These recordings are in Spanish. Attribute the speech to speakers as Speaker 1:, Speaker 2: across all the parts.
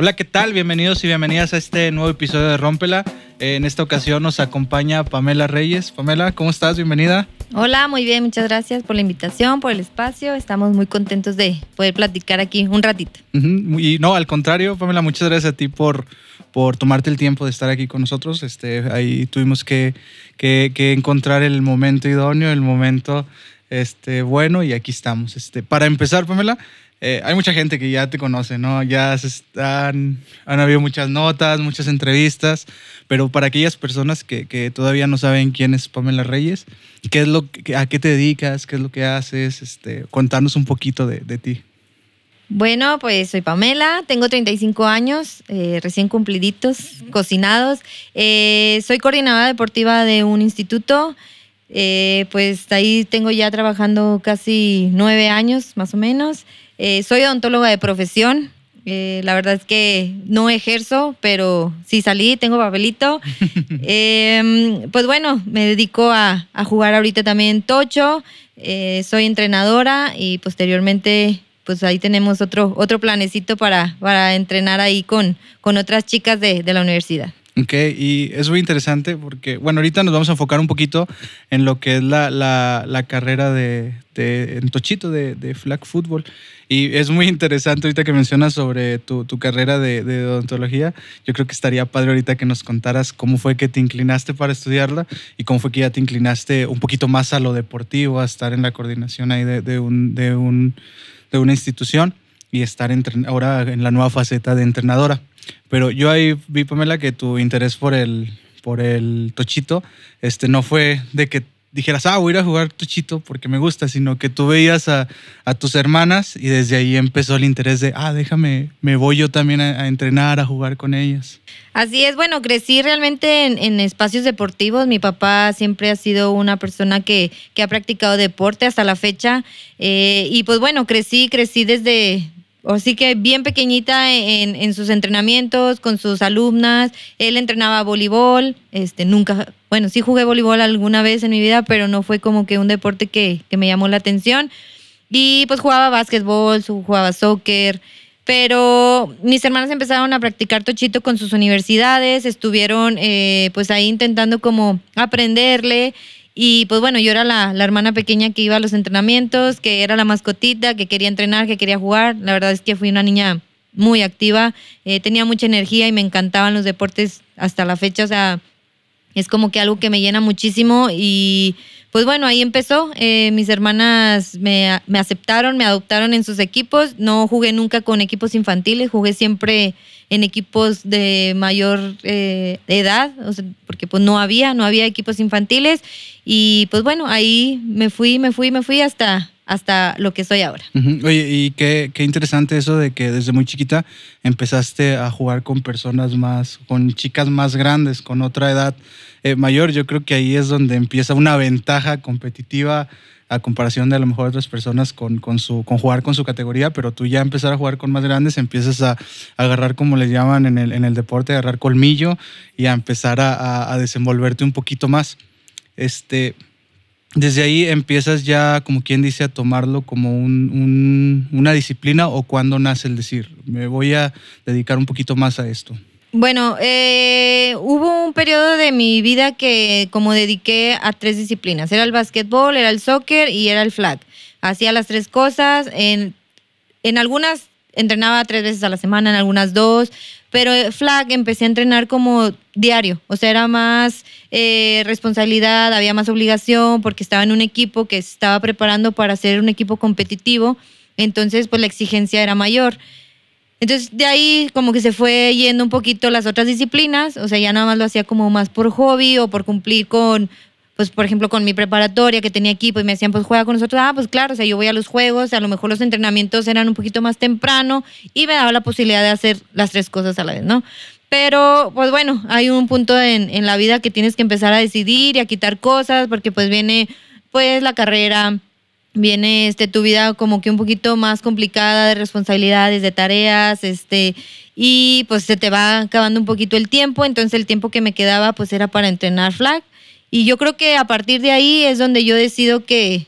Speaker 1: Hola, ¿qué tal? Bienvenidos y bienvenidas a este nuevo episodio de Rómpela. En esta ocasión nos acompaña Pamela Reyes. Pamela, ¿cómo estás? Bienvenida.
Speaker 2: Hola, muy bien, muchas gracias por la invitación, por el espacio. Estamos muy contentos de poder platicar aquí un ratito.
Speaker 1: Y no, al contrario, Pamela, muchas gracias a ti por, por tomarte el tiempo de estar aquí con nosotros. Este, ahí tuvimos que, que, que encontrar el momento idóneo, el momento este, bueno, y aquí estamos. Este, para empezar, Pamela, eh, hay mucha gente que ya te conoce, ¿no? Ya se están, han habido muchas notas, muchas entrevistas, pero para aquellas personas que, que todavía no saben quién es Pamela Reyes, ¿qué es lo, ¿a qué te dedicas? ¿Qué es lo que haces? Este, contanos un poquito de, de ti.
Speaker 2: Bueno, pues soy Pamela, tengo 35 años, eh, recién cumpliditos, cocinados. Eh, soy coordinadora deportiva de un instituto. Eh, pues ahí tengo ya trabajando casi nueve años, más o menos. Eh, soy odontóloga de profesión. Eh, la verdad es que no ejerzo, pero sí salí, tengo papelito. Em, pues bueno, me dedico a, jugar ahorita también tocho. Eh, soy entrenadora y posteriormente, pues ahí tenemos otro, otro planecito para, para entrenar ahí con, con otras chicas de, de la universidad.
Speaker 1: Ok, y es muy interesante porque, bueno, ahorita nos vamos a enfocar un poquito en lo que es la, la, la carrera de, de en Tochito de, flag football. Y es muy interesante ahorita que mencionas sobre tu, tu carrera de, de, odontología. Yo creo que estaría padre ahorita que nos contaras cómo fue que te inclinaste para estudiarla y cómo fue que ya te inclinaste un poquito más a lo deportivo, a estar en la coordinación ahí de un, de, un, de una institución y estar ahora en la nueva faceta de entrenadora. Pero yo ahí vi, Pamela, que tu interés por el, por el tochito este, no fue de que dijeras, ah, voy a ir a jugar tochito porque me gusta, sino que tú veías a, a, tus hermanas y desde ahí empezó el interés de, ah, déjame, me voy yo también a, a entrenar, a jugar con ellas.
Speaker 2: Así es, bueno, crecí realmente en, en, espacios deportivos. Mi papá siempre ha sido una persona que, que ha practicado deporte hasta la fecha. Eh, y pues bueno, crecí, crecí desde, Así que bien pequeñita en, en, sus entrenamientos con sus alumnas. Él entrenaba voleibol. Este, nunca, bueno, sí jugué voleibol alguna vez en mi vida, pero no fue como que un deporte que, que me llamó la atención. Y pues jugaba básquetbol, jugaba soccer. Pero mis hermanas empezaron a practicar tochito con sus universidades, estuvieron eh, pues ahí intentando como aprenderle y pues bueno, yo era la, la, hermana pequeña que iba a los entrenamientos, que era la mascotita, que quería entrenar, que quería jugar. La verdad es que fui una niña muy activa, eh, tenía mucha energía y me encantaban los deportes hasta la fecha. O sea, es como que algo que me llena muchísimo y pues bueno, ahí empezó. Eh, mis hermanas me, aceptaron, me adoptaron en sus equipos. No jugué nunca con equipos infantiles, jugué siempre en equipos de mayor eh, edad, o sea, porque pues no había, no había equipos infantiles. Y pues bueno, ahí me fui, me fui, me fui hasta, hasta lo que soy ahora.
Speaker 1: Uh -huh. Oye, y qué, qué, interesante eso de que desde muy chiquita empezaste a jugar con personas más, con chicas más grandes, con otra edad eh, mayor. Yo creo que ahí es donde empieza una ventaja competitiva a comparación de a lo mejor otras personas con, con, su, con jugar con su categoría, pero tú ya empezar a jugar con más grandes, empiezas a, a agarrar, como les llaman en el, en el deporte, agarrar colmillo y a empezar a, a, a desenvolverte un poquito más. Este, desde ahí empiezas ya, como quien dice, a tomarlo como un, un, una disciplina o cuando nace el decir, me voy a dedicar un poquito más a esto.
Speaker 2: Bueno, eh, hubo un periodo de mi vida que como dediqué a tres disciplinas. Era el básquetbol, era el soccer y era el flag. Hacía las tres cosas. En, en algunas entrenaba tres veces a la semana, en algunas dos. Pero flag empecé a entrenar como diario. O sea, era más eh, responsabilidad, había más obligación porque estaba en un equipo que estaba preparando para ser un equipo competitivo. Entonces, pues la exigencia era mayor. Entonces, de ahí como que se fue yendo un poquito las otras disciplinas, o sea, ya nada más lo hacía como más por hobby o por cumplir con, pues, por ejemplo, con mi preparatoria que tenía equipo y me decían, pues, juega con nosotros. Ah, pues claro, o sea, yo voy a los juegos, a lo mejor los entrenamientos eran un poquito más temprano y me daba la posibilidad de hacer las tres cosas a la vez, ¿no? Pero, pues bueno, hay un punto en, en la vida que tienes que empezar a decidir y a quitar cosas porque pues viene, pues, la carrera, viene este tu vida como que un poquito más complicada de responsabilidades, de tareas, este y pues se te va acabando un poquito el tiempo, entonces el tiempo que me quedaba pues era para entrenar flag y yo creo que a partir de ahí es donde yo decido que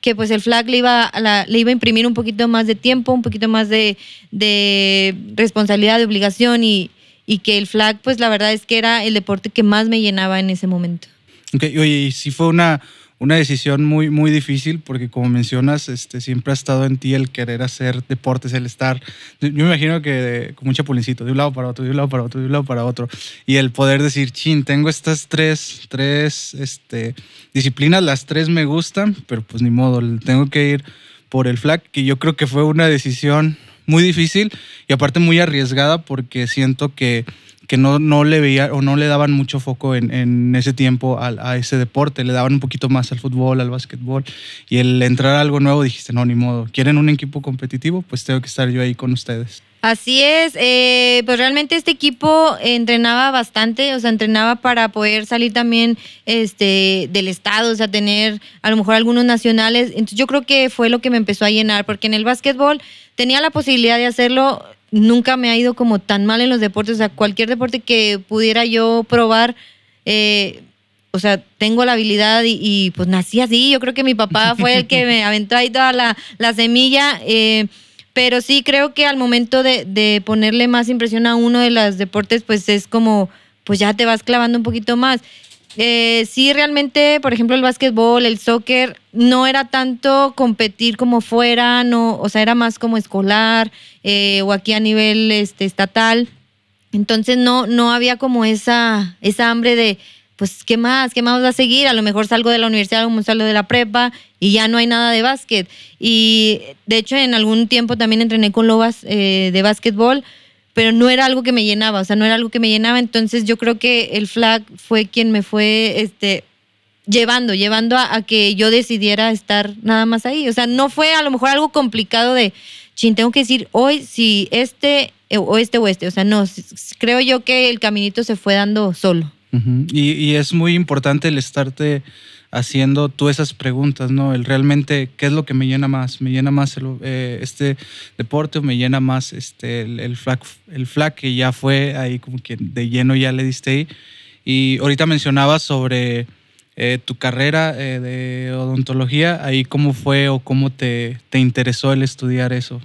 Speaker 2: que pues el flag le iba, a la- le iba a imprimir un poquito más de tiempo, un poquito más de, de responsabilidad, de obligación y, y que el flag pues la verdad es que era el deporte que más me llenaba en ese momento.
Speaker 1: Ok, oye, y sí fue una, una decisión muy, muy difícil porque como mencionas, este, siempre ha estado en ti el querer hacer deportes, el estar, yo me imagino que de- con mucha pulincito, de un lado para otro, de un lado para otro, de un lado para otro, y el poder decir, chin, tengo estas tres, tres este, disciplinas, las tres me gustan, pero pues ni modo, tengo que ir por el flag, que yo creo que fue una decisión muy difícil y aparte muy arriesgada porque siento que que no, no le veía o no le daban mucho foco en, en ese tiempo a, ese deporte, le daban un poquito más al fútbol, al básquetbol y el entrar a algo nuevo dijiste, no, ni modo, ¿quieren un equipo competitivo? Pues tengo que estar yo ahí con ustedes.
Speaker 2: Así es, eh, pues realmente este equipo entrenaba bastante, o sea, entrenaba para poder salir también este, del estado, o sea, tener a lo mejor algunos nacionales. Entonces yo creo que fue lo que me empezó a llenar, porque en el básquetbol tenía la posibilidad de hacerlo, nunca me ha ido como tan mal en los deportes, o sea, cualquier deporte que pudiera yo probar, eh, o sea, tengo la habilidad y, y, pues nací así, yo creo que mi papá fue el que me aventó ahí toda la, la semilla. Eh, pero sí creo que al momento de, de, ponerle más impresión a uno de los deportes, pues es como, pues ya te vas clavando un poquito más. Eh, sí, realmente, por ejemplo, el básquetbol, el soccer, no era tanto competir como fuera, no, o sea, era más como escolar eh, o aquí a nivel este, estatal. Entonces no, no había como esa, esa hambre de, pues, ¿qué más? ¿Qué más va a seguir? A lo mejor salgo de la universidad, como salgo de la prepa y ya no hay nada de básquet. Y de hecho, en algún tiempo también entrené con Lobas eh, de básquetbol, pero no era algo que me llenaba, o sea, no era algo que me llenaba. Entonces yo creo que el flag fue quien me fue este, llevando, llevando a, que yo decidiera estar nada más ahí. O sea, no fue a lo mejor algo complicado de, chin, tengo que decir hoy si este o este o este. O sea, no, creo yo que el caminito se fue dando solo.
Speaker 1: Y, y, es muy importante el estarte haciendo tú esas preguntas, ¿no? El realmente, ¿qué es lo que me llena más? ¿Me llena más el, eh, este deporte o me llena más este, el, el, flag, el flag que ya fue ahí como que de lleno ya le diste ahí? Y ahorita mencionabas sobre eh, tu carrera eh, de odontología, ahí cómo fue o cómo te, te interesó el estudiar eso.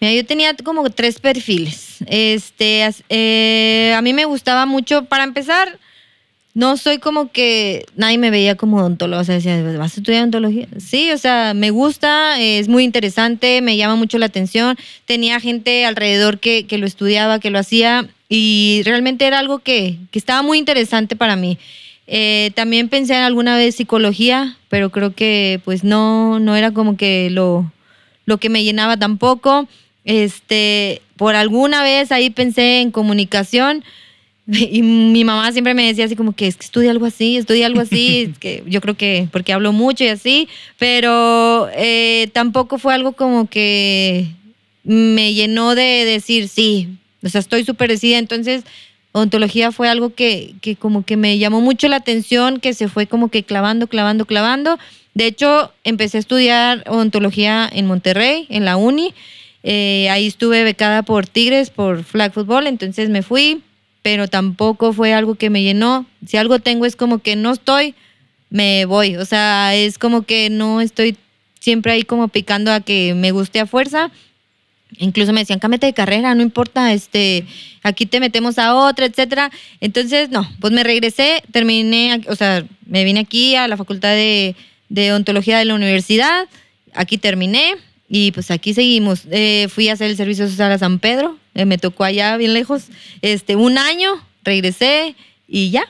Speaker 2: Mira, yo tenía como tres perfiles. Este, eh, a mí me gustaba mucho, para empezar, no soy como que nadie me veía como odontólogo. O sea, decía, ¿vas a estudiar odontología? Sí, o sea, me gusta, es muy interesante, me llama mucho la atención. Tenía gente alrededor que, que lo estudiaba, que lo hacía, y realmente era algo que, que estaba muy interesante para mí. Eh, también pensé en alguna vez psicología, pero creo que pues no, no era como que lo, lo que me llenaba tampoco. Este, por alguna vez ahí pensé en comunicación y mi mamá siempre me decía así como que es que estudia algo así, estudia algo así, es que yo creo que porque hablo mucho y así, pero eh, tampoco fue algo como que me llenó de decir sí, o sea, estoy súper decidida, entonces odontología fue algo que, que como que me llamó mucho la atención, que se fue como que clavando, clavando, clavando. De hecho, empecé a estudiar odontología en Monterrey, en la uni. Eh, ahí estuve becada por Tigres, por flag football, entonces me fui, pero tampoco fue algo que me llenó. Si algo tengo es como que no estoy, me voy. O sea, es como que no estoy siempre ahí como picando a que me guste a fuerza. Incluso me decían, cámete de carrera, no importa, este, aquí te metemos a otra, etcétera. Entonces, no, pues me regresé, terminé, o sea, me vine aquí a la facultad de, de odontología de la universidad, aquí terminé, y pues aquí seguimos. Eh, fui a hacer el servicio social a San Pedro, eh, me tocó allá bien lejos, este, un año, regresé y ya.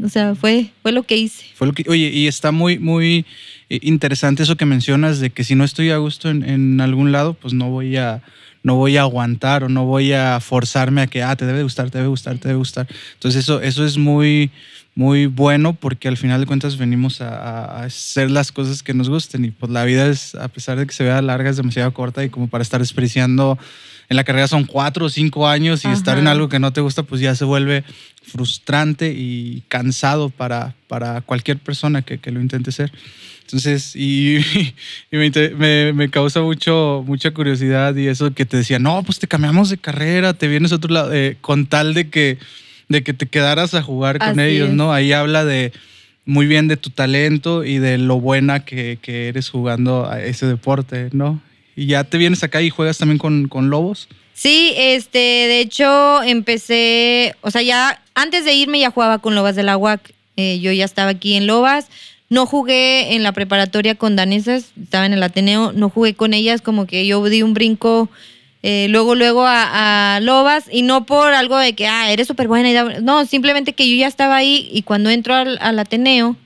Speaker 2: O sea, fue, fue lo que hice.
Speaker 1: Fue lo que, oye, y está muy, muy interesante eso que mencionas de que si no estoy a gusto en, en algún lado, pues no voy a, no voy a aguantar o no voy a forzarme a que, ah, te debe gustar, te debe gustar, te debe gustar. Entonces eso, eso es muy, muy bueno porque al final de cuentas venimos a, a, hacer las cosas que nos gusten y pues la vida es, a pesar de que se vea larga, es demasiado corta y como para estar despreciando en la carrera son cuatro o cinco años y Ajá. estar en algo que no te gusta pues ya se vuelve frustrante y cansado para, para cualquier persona que, que lo intente ser. Entonces, y, y me, me, me, causa mucho, mucha curiosidad y eso que te decía, no, pues te cambiamos de carrera, te vienes a otro lado, eh, con tal de que, de que te quedaras a jugar con
Speaker 2: Así
Speaker 1: ellos,
Speaker 2: es.
Speaker 1: ¿no? Ahí habla de, muy bien de tu talento y de lo buena que, que eres jugando a ese deporte, ¿no? Y ya te vienes acá y juegas también con, con Lobos.
Speaker 2: Sí, este, de hecho empecé, o sea, ya antes de irme ya jugaba con Lobas de la UAC. Eh, yo ya estaba aquí en Lobas. No jugué en la preparatoria con danesas, estaba en el Ateneo, no jugué con ellas, como que yo di un brinco eh, luego, luego a, Lobas y no por algo de que, ah, eres súper buena. Y no, simplemente que yo ya estaba ahí y cuando entro al, Ateneo,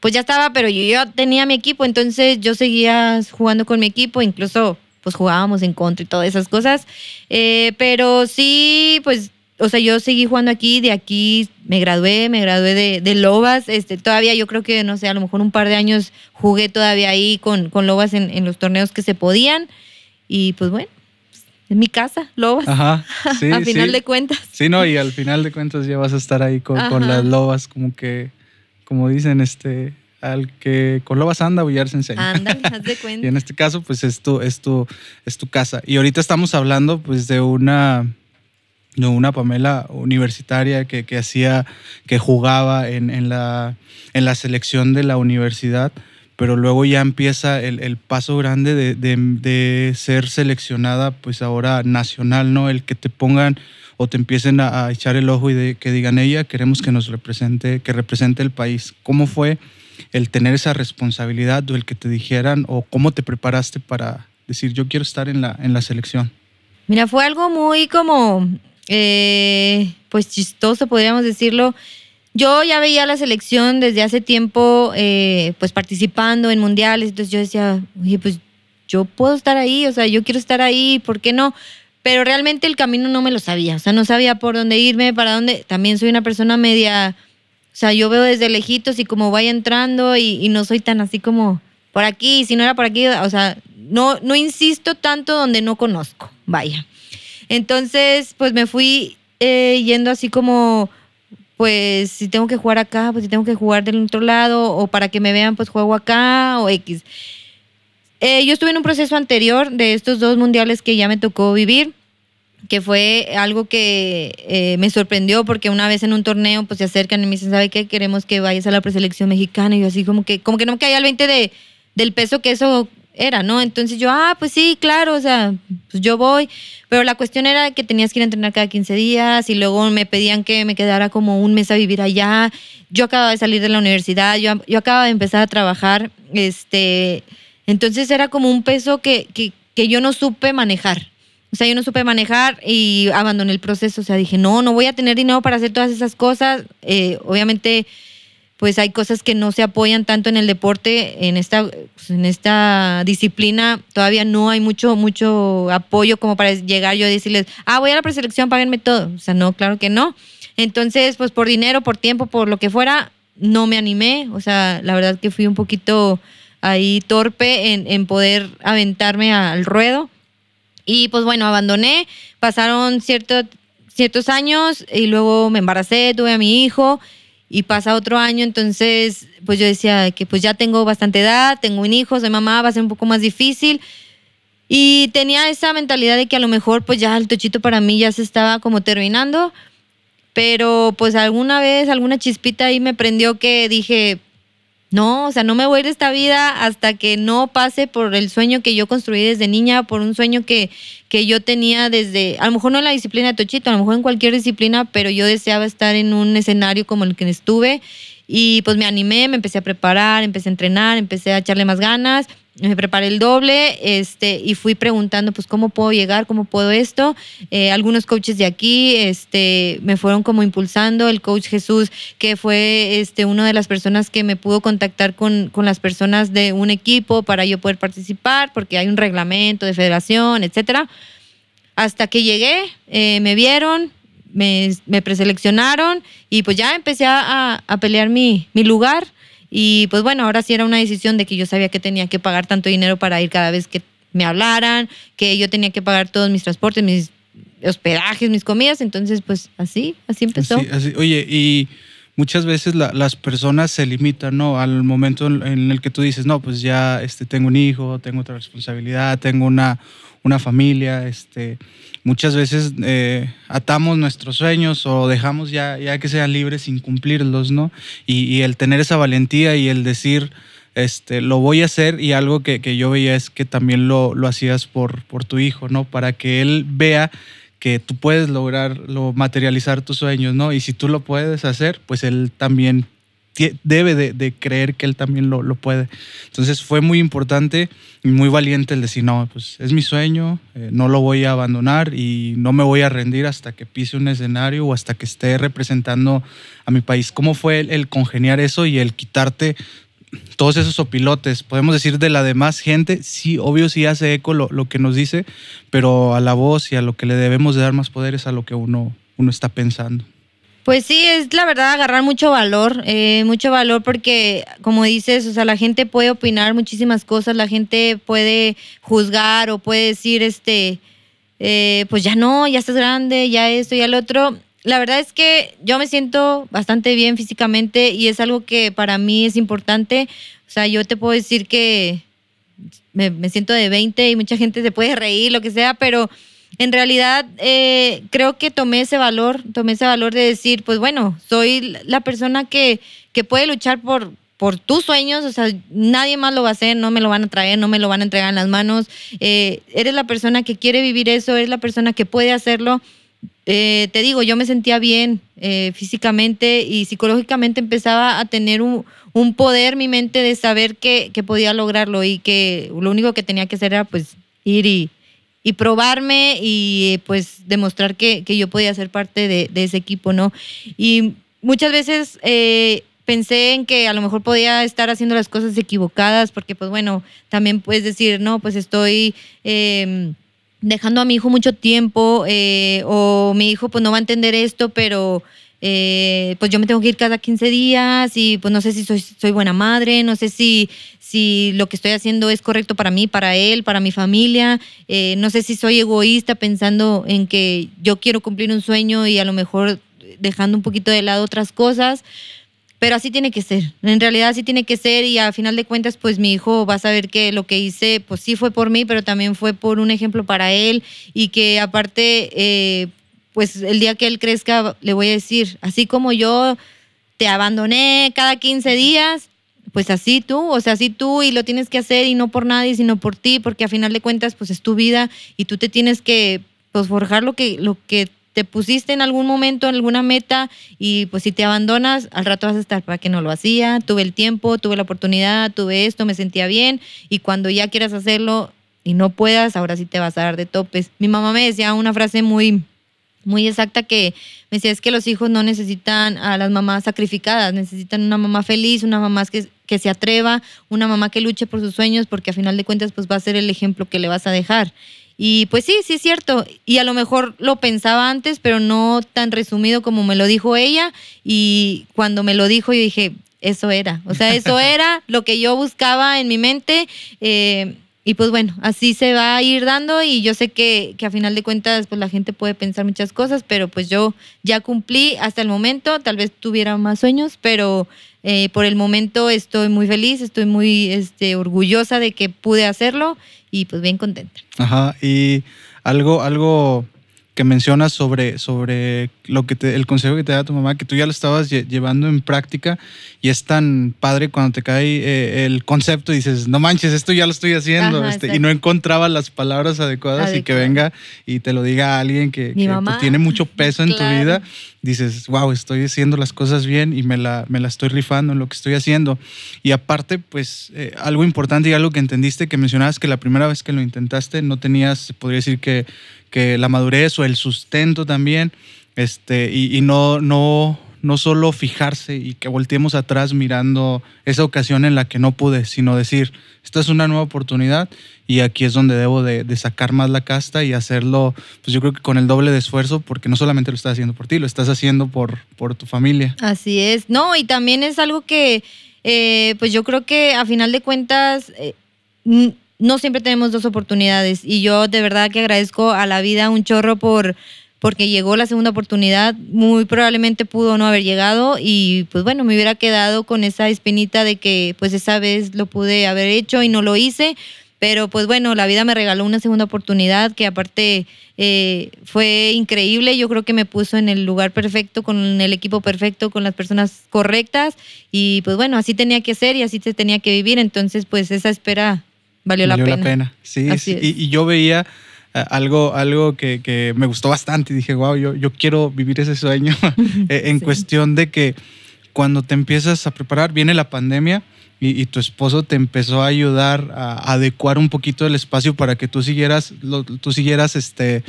Speaker 2: pues ya estaba, pero yo tenía mi equipo, entonces yo seguía jugando con mi equipo, incluso pues jugábamos en contra y todas esas cosas. Eh, pero sí, pues, o sea, yo seguí jugando aquí, de aquí me gradué, me gradué de, Lobas. Este, todavía yo creo que, no sé, a lo mejor un par de años jugué todavía ahí con, con Lobas en, en los torneos que se podían. Y pues bueno, en mi casa, Lobas. Ajá, sí. a final de cuentas.
Speaker 1: Sí, no, y al final de cuentas ya vas a estar ahí con, con, las lobas, como que, como dicen, este, al que con lobas anda, bullar se enseña.
Speaker 2: Ándale, haz de cuenta.
Speaker 1: y en este caso, pues es tu, es tu, es tu casa. Y ahorita estamos hablando, pues, de una, de una Pamela universitaria que, que hacía, que jugaba en, en, la, en la selección de la universidad pero luego ya empieza el, el paso grande de, de, de, ser seleccionada, pues ahora nacional, ¿no? El que te pongan o te empiecen a, a, echar el ojo y de, que digan, ella, queremos que nos represente, que represente el país. ¿Cómo fue el tener esa responsabilidad o el que te dijeran o cómo te preparaste para decir yo quiero estar en la, en la selección?
Speaker 2: Mira, fue algo muy como, eh, pues chistoso, podríamos decirlo. Yo ya veía la selección desde hace tiempo, eh, pues participando en mundiales, entonces yo decía, oye, pues yo puedo estar ahí, o sea, yo quiero estar ahí, ¿por qué no? Pero realmente el camino no me lo sabía, o sea, no sabía por dónde irme, para dónde. También soy una persona media o sea, yo veo desde lejitos y como vaya entrando y, no soy tan así como por aquí, si no era por aquí, o sea, no, no insisto tanto donde no conozco, vaya. Entonces, pues me fui eh, yendo así como, pues si tengo que jugar acá, pues si tengo que jugar del otro lado, o para que me vean, pues juego acá, o X. Eh, yo estuve en un proceso anterior de estos dos mundiales que ya me tocó vivir que fue algo que eh, me sorprendió porque una vez en un torneo pues se acercan y me dicen, ¿sabe qué? Queremos que vayas a la preselección mexicana y yo así como que, como que no me caía el 20 de, del peso que eso era, ¿no? Entonces yo, ah, pues sí, claro, o sea, pues yo voy, pero la cuestión era que tenías que ir a entrenar cada 15 días y luego me pedían que me quedara como un mes a vivir allá. Yo acababa de salir de la universidad, yo, yo acababa de empezar a trabajar, este, entonces era como un peso que, que, que yo no supe manejar. O sea, yo no supe manejar y abandoné el proceso. O sea, dije, no, no voy a tener dinero para hacer todas esas cosas. Eh, obviamente, pues hay cosas que no se apoyan tanto en el deporte, en esta, pues, en esta disciplina. Todavía no hay mucho, mucho apoyo como para llegar yo a decirles, ah, voy a la preselección, páguenme todo. O sea, no, claro que no. Entonces, pues por dinero, por tiempo, por lo que fuera, no me animé. O sea, la verdad que fui un poquito ahí torpe en, en poder aventarme al ruedo. Y pues bueno, abandoné, pasaron ciertos años y luego me embaracé, tuve a mi hijo y pasa otro año, entonces pues yo decía que pues ya tengo bastante edad, tengo un hijo, soy mamá, va a ser un poco más difícil. Y tenía esa mentalidad de que a lo mejor pues ya el tochito para mí ya se estaba como terminando, pero pues alguna vez, alguna chispita ahí me prendió que dije, no, o sea, no me voy de esta vida hasta que no pase por el sueño que yo construí desde niña, por un sueño que, que yo tenía desde, a lo mejor no en la disciplina de Tochito, a lo mejor en cualquier disciplina, pero yo deseaba estar en un escenario como el que estuve. Y pues me animé, me empecé a preparar, empecé a entrenar, empecé a echarle más ganas me preparé el doble este, y fui preguntando, pues, ¿cómo puedo llegar? ¿Cómo puedo esto? Eh, algunos coaches de aquí este, me fueron como impulsando. El coach Jesús, que fue este, una de las personas que me pudo contactar con, con las personas de un equipo para yo poder participar, porque hay un reglamento de federación, etcétera. Hasta que llegué, eh, me vieron, me, me, preseleccionaron y pues ya empecé a, a pelear mi, mi lugar y pues bueno, ahora sí era una decisión de que yo sabía que tenía que pagar tanto dinero para ir cada vez que me hablaran, que yo tenía que pagar todos mis transportes, mis hospedajes, mis comidas. Entonces, pues así, así empezó.
Speaker 1: Oye, y muchas veces las personas se limitan, ¿no? Al momento en el que tú dices, no, pues ya este, tengo un hijo, tengo otra responsabilidad, tengo una, una familia, este, muchas veces eh, atamos nuestros sueños o dejamos ya, ya que sean libres sin cumplirlos, ¿no? Y, el tener esa valentía y el decir, este, lo voy a hacer y algo que, que yo veía es que también lo, lo hacías por, por tu hijo, ¿no? Para que él vea que tú puedes lograr, lo, materializar tus sueños, ¿no? Y si tú lo puedes hacer, pues él también debe de, creer que él también lo, puede. Entonces fue muy importante y muy valiente el decir, no, pues es mi sueño, eh, no lo voy a abandonar y no me voy a rendir hasta que pise un escenario o hasta que esté representando a mi país. ¿Cómo fue el, congeniar eso y el quitarte todos esos opilotes? Podemos decir de la demás gente, sí, obvio sí hace eco lo, lo que nos dice, pero a la voz y a lo que le debemos de dar más poder es a lo que uno, uno está pensando.
Speaker 2: Pues sí, es la verdad agarrar mucho valor, eh, mucho valor porque, como dices, o sea, la gente puede opinar muchísimas cosas, la gente puede juzgar o puede decir, este, eh, pues ya no, ya estás grande, ya esto, ya lo otro. La verdad es que yo me siento bastante bien físicamente y es algo que para mí es importante. O sea, yo te puedo decir que me, me siento de 20 y mucha gente se puede reír, lo que sea, pero en realidad eh, creo que tomé ese valor, tomé ese valor de decir, pues bueno, soy la persona que, que puede luchar por, por tus sueños, o sea, nadie más lo va a hacer, no me lo van a traer, no me lo van a entregar en las manos. Eh, eres la persona que quiere vivir eso, eres la persona que puede hacerlo. Eh, te digo, yo me sentía bien físicamente y psicológicamente empezaba a tener un, un poder mi mente de saber que, que, podía lograrlo y que lo único que tenía que hacer era pues ir y, y probarme y pues demostrar que, yo podía ser parte de, ese equipo, ¿no? Y muchas veces eh, pensé en que a lo mejor podía estar haciendo las cosas equivocadas, porque pues bueno, también puedes decir, no, pues estoy... Em, dejando a mi hijo mucho tiempo eh, o mi hijo pues no va a entender esto, pero eh, pues yo me tengo que ir cada 15 días y pues no sé si soy, soy buena madre, no sé si, si lo que estoy haciendo es correcto para mí, para él, para mi familia, eh, no sé si soy egoísta pensando en que yo quiero cumplir un sueño y a lo mejor dejando un poquito de lado otras cosas. Pero así tiene que ser, en realidad así tiene que ser y a final de cuentas pues mi hijo va a saber que lo que hice pues sí fue por mí, pero también fue por un ejemplo para él y que aparte eh, pues el día que él crezca le voy a decir, así como yo te abandoné cada 15 días, pues así tú, o sea, así tú y lo tienes que hacer y no por nadie, sino por ti, porque a final de cuentas pues es tu vida y tú te tienes que pues forjar lo que, lo que te pusiste en algún momento, en alguna meta y pues si te abandonas, al rato vas a estar para que no lo hacía, tuve el tiempo, tuve la oportunidad, tuve esto, me sentía bien y cuando ya quieras hacerlo y no puedas, ahora sí te vas a dar de topes. Mi mamá me decía una frase muy muy exacta que me decía es que los hijos no necesitan a las mamás sacrificadas, necesitan una mamá feliz, una mamá que, que se atreva, una mamá que luche por sus sueños, porque a final de cuentas pues va a ser el ejemplo que le vas a dejar. Y pues sí, sí es cierto. Y a lo mejor lo pensaba antes, pero no tan resumido como me lo dijo ella. Y cuando me lo dijo, yo dije, eso era. O sea, eso era lo que yo buscaba en mi mente. Eh, y pues bueno, así se va a ir dando y yo sé que, que, a final de cuentas pues la gente puede pensar muchas cosas, pero pues yo ya cumplí hasta el momento, tal vez tuviera más sueños, pero eh, por el momento estoy muy feliz, estoy muy este, orgullosa de que pude hacerlo y pues bien contenta.
Speaker 1: Ajá, y algo, algo que mencionas sobre, sobre lo que te, el consejo que te da tu mamá, que tú ya lo estabas llevando en práctica y es tan padre cuando te cae eh, el concepto y dices, no manches, esto ya lo estoy haciendo, este, y no encontraba las palabras adecuadas y que venga y te lo diga alguien que, pues, tiene mucho peso en tu vida, dices, wow, estoy haciendo las cosas bien y me la, me la estoy rifando en lo que estoy haciendo. Y aparte, pues eh, algo importante y algo que entendiste, que mencionabas que la primera vez que lo intentaste no tenías, podría decir que la madurez o el sustento también, este, y, no, no, no solo fijarse y que volteemos atrás mirando esa ocasión en la que no pude, sino decir, esta es una nueva oportunidad y aquí es donde debo de, sacar más la casta y hacerlo, pues yo creo que con el doble de esfuerzo, porque no solamente lo estás haciendo por ti, lo estás haciendo por, por tu familia.
Speaker 2: Así es, no, y también es algo que, eh, pues yo creo que a final de cuentas... Eh, no siempre tenemos dos oportunidades y yo de verdad que agradezco a la vida un chorro por porque llegó la segunda oportunidad, muy probablemente pudo no haber llegado y pues bueno, me hubiera quedado con esa espinita de que pues esa vez lo pude haber hecho y no lo hice, Pero pues bueno, la vida me regaló una segunda oportunidad que aparte eh, fue increíble. Yo creo que me puso en el lugar perfecto, con el equipo perfecto, con las personas correctas. Y pues bueno, así tenía que ser y así se tenía que vivir. Entonces pues esa espera valió, la pena.
Speaker 1: la pena. Sí, Y, yo veía eh, algo, algo que, me gustó bastante y dije, wow, yo, yo quiero vivir ese sueño eh, en cuestión de que cuando te empiezas a preparar, viene la pandemia y, tu esposo te empezó a ayudar a, adecuar un poquito el espacio para que tú siguieras, tú siguieras este,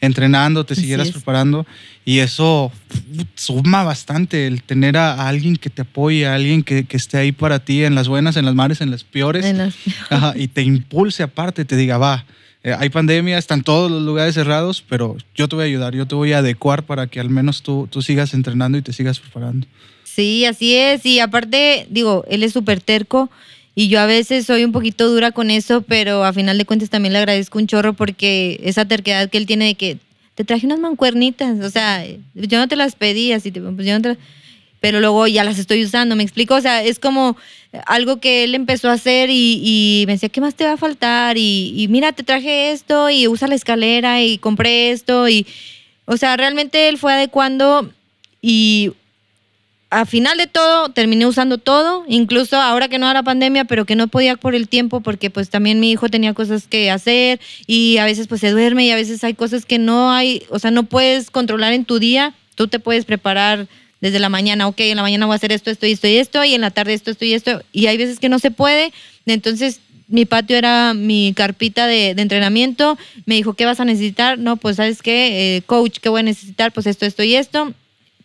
Speaker 1: entrenando, te siguieras preparando. Y eso suma bastante, el tener a, alguien que te apoye, a alguien que, que, esté ahí para ti en las buenas, en las malas, en las peores. y te impulse aparte, te diga, va, eh, hay pandemia, están todos los lugares cerrados, pero yo te voy a ayudar, yo te voy a adecuar para que al menos tú, tú sigas entrenando y te sigas preparando.
Speaker 2: Sí, así es. Y aparte, digo, él es súper terco y yo a veces soy un poquito dura con eso, pero a final de cuentas también le agradezco un chorro porque esa terquedad que él tiene de que te traje unas mancuernitas, o sea, yo no te las pedí, así, pues yo no te pero luego ya las estoy usando, ¿me explico? O sea, es como algo que él empezó a hacer y, me decía, ¿qué más te va a faltar? Y, y, mira, te traje esto y usa la escalera y compré esto y, o sea, realmente él fue adecuando y a final de todo terminé usando todo, incluso ahora que no era pandemia, pero que no podía por el tiempo porque pues también mi hijo tenía cosas que hacer y a veces pues se duerme y a veces hay cosas que no hay, o sea, no puedes controlar en tu día, tú te puedes preparar desde la mañana, ok, en la mañana voy a hacer esto, esto y esto y esto, y en la tarde esto, esto y esto, y hay veces que no se puede, entonces mi patio era mi carpita de, entrenamiento, me dijo, ¿qué vas a necesitar? No, pues sabes qué, eh, coach, ¿qué voy a necesitar? Pues esto, esto y esto,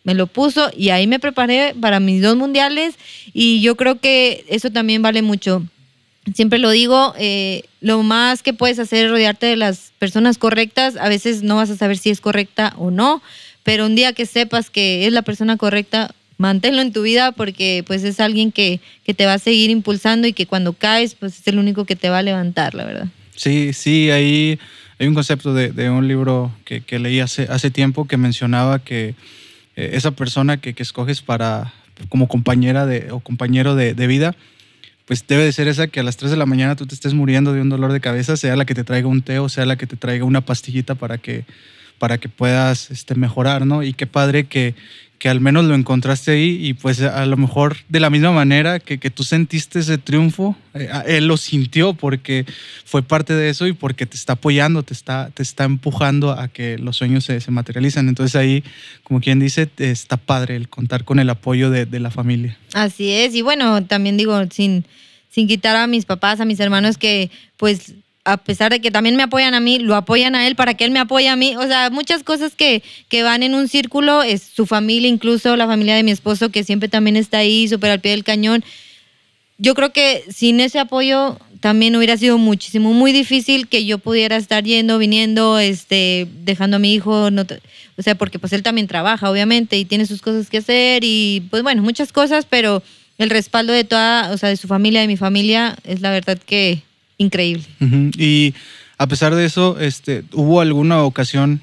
Speaker 2: me lo puso y ahí me preparé para mis dos mundiales y yo creo que eso también vale mucho. Siempre lo digo, eh, lo más que puedes hacer es rodearte de las personas correctas. A veces no vas a saber si es correcta o no, pero un día que sepas que es la persona correcta, manténlo en tu vida porque pues es alguien que, que te va a seguir impulsando y que cuando caes pues es el único que te va a levantar, la verdad.
Speaker 1: Sí, sí, ahí hay un concepto de, de un libro que, que leí hace, hace tiempo que mencionaba que eh, esa persona que, que, escoges para como compañera de, o compañero de, de, vida, pues debe de ser esa que a las 3 de la mañana tú te estés muriendo de un dolor de cabeza, sea la que te traiga un té o sea la que te traiga una pastillita para que, para que puedas este, mejorar, ¿no? Y qué padre que, que al menos lo encontraste ahí y pues a lo mejor de la misma manera que, que tú sentiste ese triunfo, eh, él lo sintió porque fue parte de eso y porque te está apoyando, te está, te está empujando a que los sueños se, se materializan. Entonces ahí, como quien dice, está padre el contar con el apoyo de, de la familia.
Speaker 2: Así es, y bueno, también digo, sin, sin quitar a mis papás, a mis hermanos que pues a pesar de que también me apoyan a mí, lo apoyan a él para que él me apoye a mí. O sea, muchas cosas que, que van en un círculo, es su familia, incluso la familia de mi esposo, que siempre también está ahí, súper al pie del cañón. Yo creo que sin ese apoyo también hubiera sido muchísimo, muy difícil que yo pudiera estar yendo, viniendo, este, dejando a mi hijo, no, o sea, porque pues él también trabaja, obviamente, y tiene sus cosas que hacer, y pues bueno, muchas cosas, pero el respaldo de toda, o sea, de su familia, de mi familia, es la verdad que increíble.
Speaker 1: Y a pesar de eso, este, ¿hubo alguna ocasión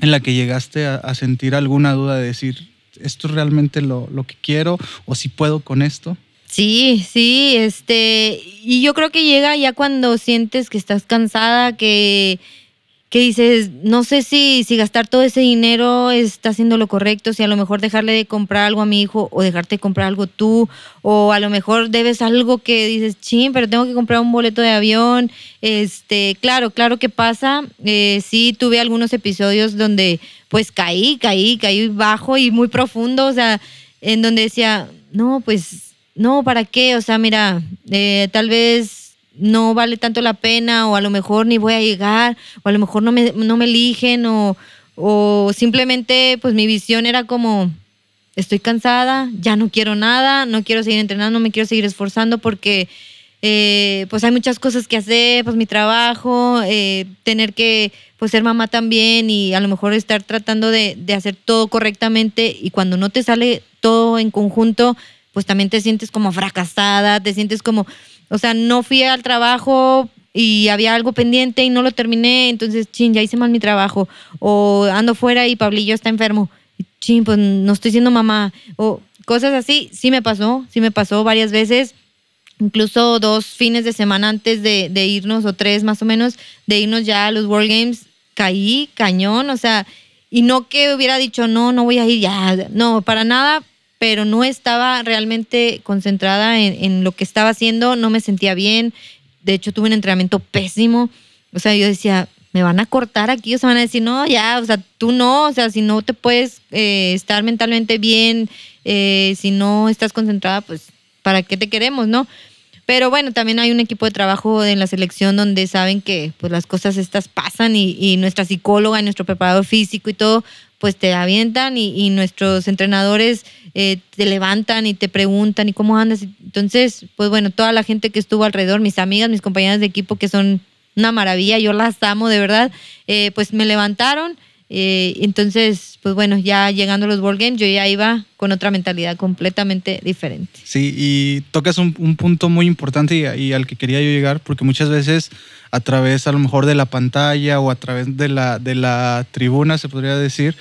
Speaker 1: en la que llegaste a, sentir alguna duda de decir, esto es realmente lo, lo, que quiero o si puedo con esto?
Speaker 2: Sí, sí, este, y yo creo que llega ya cuando sientes que estás cansada, que que dices, no sé si, si gastar todo ese dinero está haciendo lo correcto, si a lo mejor dejarle de comprar algo a mi hijo o dejarte de comprar algo tú, o a lo mejor debes algo que dices, ching, pero tengo que comprar un boleto de avión. Este, claro, claro que pasa. Eh, sí, tuve algunos episodios donde pues caí, caí, caí bajo y muy profundo, o sea, en donde decía, no, pues, no, ¿para qué? O sea, mira, eh, tal vez no vale tanto la pena o a lo mejor ni voy a llegar o a lo mejor no me, no me eligen o, o simplemente pues mi visión era como estoy cansada, ya no quiero nada, no quiero seguir entrenando, no me quiero seguir esforzando porque eh, pues hay muchas cosas que hacer, pues mi trabajo, eh, tener que pues ser mamá también y a lo mejor estar tratando de, de hacer todo correctamente y cuando no te sale todo en conjunto, pues también te sientes como fracasada, te sientes como, o sea, no fui al trabajo y había algo pendiente y no lo terminé, entonces, chin, ya hice mal mi trabajo. O ando fuera y Pablillo está enfermo. Chin, pues no estoy siendo mamá. O cosas así, sí me pasó, sí me pasó varias veces. incluso dos fines de semana antes de, de, irnos, o tres más o menos, de irnos ya a los World Games, caí cañón, o sea, y no que hubiera dicho, no, no voy a ir ya, no, para nada, pero no estaba realmente concentrada en, en lo que estaba haciendo, no me sentía bien, de hecho tuve un entrenamiento pésimo, o sea, yo decía, me van a cortar aquí, o sea, van a decir, no, ya, o sea, tú no, o sea, si no te puedes eh, estar mentalmente bien, eh, si no estás concentrada, pues, ¿para qué te queremos, no? Pero bueno, también hay un equipo de trabajo en la selección donde saben que pues las cosas estas pasan y, nuestra psicóloga y nuestro preparador físico y todo, pues te avientan y, nuestros entrenadores eh, te levantan y te preguntan y cómo andas. Entonces, pues bueno, toda la gente que estuvo alrededor, mis amigas, mis compañeras de equipo que son una maravilla, yo las amo de verdad, eh, pues me levantaron. Eh, entonces, pues bueno, ya llegando a los World Games, yo ya iba con otra mentalidad completamente diferente.
Speaker 1: Sí, y tocas un, punto muy importante y, al que quería yo llegar, porque muchas veces a través a lo mejor de la pantalla o a través de la, de la tribuna, se podría decir,